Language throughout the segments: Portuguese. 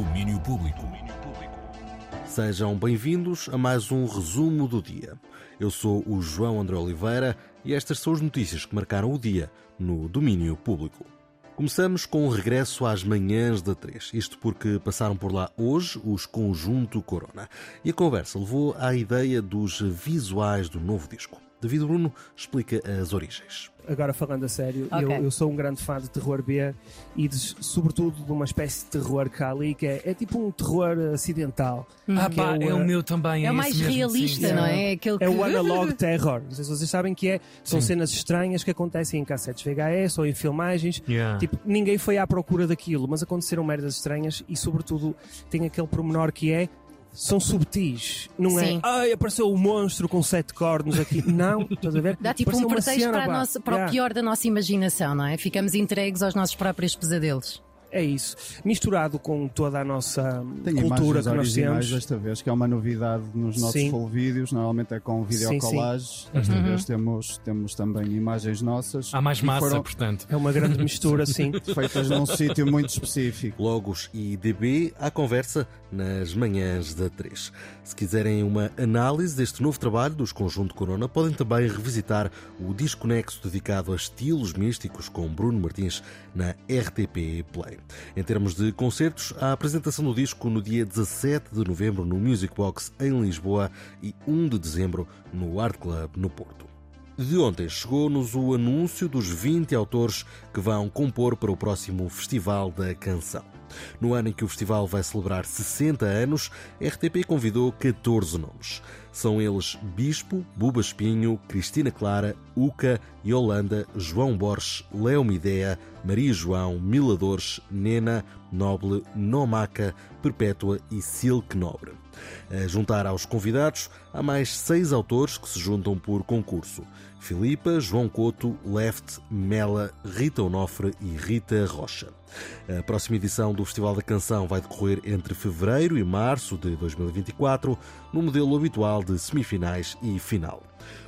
Domínio Público. Sejam bem-vindos a mais um resumo do dia. Eu sou o João André Oliveira e estas são as notícias que marcaram o dia no Domínio Público. Começamos com o regresso às manhãs da 3, isto porque passaram por lá hoje os Conjunto Corona. E a conversa levou à ideia dos visuais do novo disco. David Bruno explica as origens. Agora falando a sério, okay. eu, eu, sou um grande fã de terror B e de, sobretudo de uma espécie de terror que há ali que é, é tipo um terror acidental. Hum. Ah, pá, é, o, é, o, meu também. É, é o mais realista, sim. não é? É, aquele é o analog terror. Não sei se vocês sabem que é. São sim. cenas estranhas que acontecem em cassetes VHS ou em filmagens. Yeah. Tipo, ninguém foi à procura daquilo, mas aconteceram merdas estranhas e, sobretudo, tem aquele pormenor que é são subtis, não é? Sim. é? Ai, apareceu o um monstro com sete cornos aqui. Não, estás a ver? Dá tipo apareceu um pretexto para, nossa, para yeah. o pior da nossa imaginação, não é? Ficamos entregues aos nossos próprios pesadelos. É isso. Misturado com toda a nossa Tem cultura que nós temos. desta vez, que é uma novidade nos nossos sim. full vídeos. Normalmente é com videocolagens. Desta uhum. vez temos, temos também imagens nossas. Há mais massa, foram... portanto. É uma grande mistura, sim. Feitas num sítio muito específico. Logos e DB à conversa nas manhãs da 3. Se quiserem uma análise deste novo trabalho dos Conjunto Corona, podem também revisitar o Desconexo dedicado a estilos místicos com Bruno Martins na RTP Play. Em termos de concertos, a apresentação do disco no dia 17 de novembro no Music Box em Lisboa e 1 de dezembro no Art Club no Porto. De ontem chegou-nos o anúncio dos 20 autores que vão compor para o próximo Festival da Canção. No ano em que o festival vai celebrar 60 anos, RTP convidou 14 nomes. São eles Bispo, Buba Espinho, Cristina Clara, Uca, Yolanda, João Borges, Léo Midea, Maria João, Miladores, Nena, Noble, Nomaca, Perpétua e Silk Nobre. A juntar aos convidados, há mais seis autores que se juntam por concurso. Filipa, João Couto, Left, Mela, Rita Onofre e Rita Rocha. A próxima edição do Festival da Canção vai decorrer entre fevereiro e março de 2024, no modelo habitual de semifinais e final.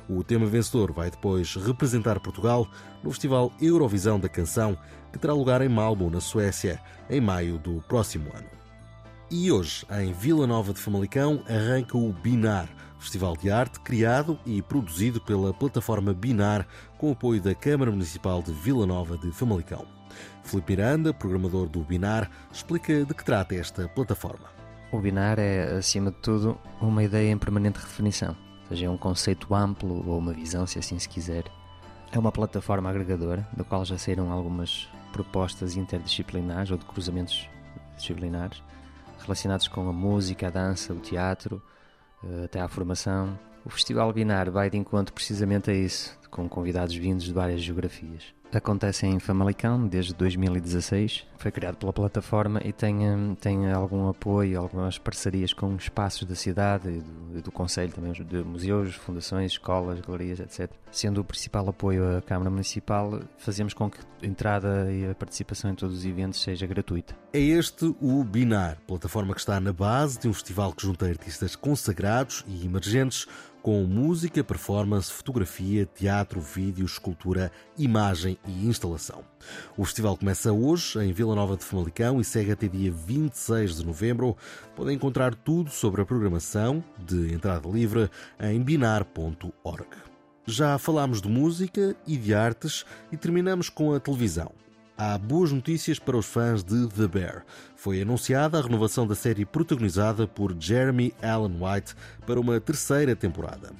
O tema vencedor vai depois representar Portugal no Festival Eurovisão da Canção, que terá lugar em Malmo, na Suécia, em maio do próximo ano. E hoje, em Vila Nova de Famalicão, arranca o Binar, festival de arte criado e produzido pela plataforma Binar, com apoio da Câmara Municipal de Vila Nova de Famalicão. Felipe Miranda, programador do Binar, explica de que trata esta plataforma. O Binar é, acima de tudo, uma ideia em permanente redefinição, ou seja, é um conceito amplo ou uma visão, se assim se quiser. É uma plataforma agregadora, da qual já saíram algumas propostas interdisciplinares ou de cruzamentos disciplinares relacionados com a música, a dança, o teatro, até à formação. O Festival Binar vai de encontro precisamente a isso, com convidados vindos de várias geografias. Acontece em Famalicão desde 2016, foi criado pela plataforma e tem, hum, tem algum apoio, algumas parcerias com espaços da cidade e do, do Conselho também, de museus, fundações, escolas, galerias, etc. Sendo o principal apoio a Câmara Municipal, fazemos com que a entrada e a participação em todos os eventos seja gratuita. É este o Binar, plataforma que está na base de um festival que junta artistas consagrados e emergentes com música, performance, fotografia, teatro, vídeo, escultura, imagem e instalação. O festival começa hoje em Vila Nova de Famalicão e segue até dia 26 de novembro. Podem encontrar tudo sobre a programação de entrada livre em binar.org. Já falámos de música e de artes e terminamos com a televisão. Há boas notícias para os fãs de The Bear. Foi anunciada a renovação da série protagonizada por Jeremy Allen White para uma terceira temporada.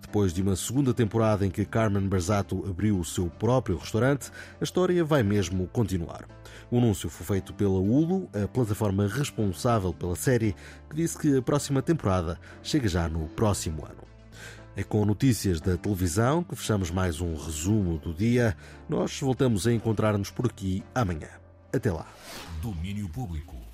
Depois de uma segunda temporada em que Carmen Berzato abriu o seu próprio restaurante, a história vai mesmo continuar. O anúncio foi feito pela Hulu, a plataforma responsável pela série, que disse que a próxima temporada chega já no próximo ano. É com notícias da televisão que fechamos mais um resumo do dia. Nós voltamos a encontrar-nos por aqui amanhã. Até lá. Domínio Público.